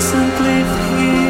doesn't live here.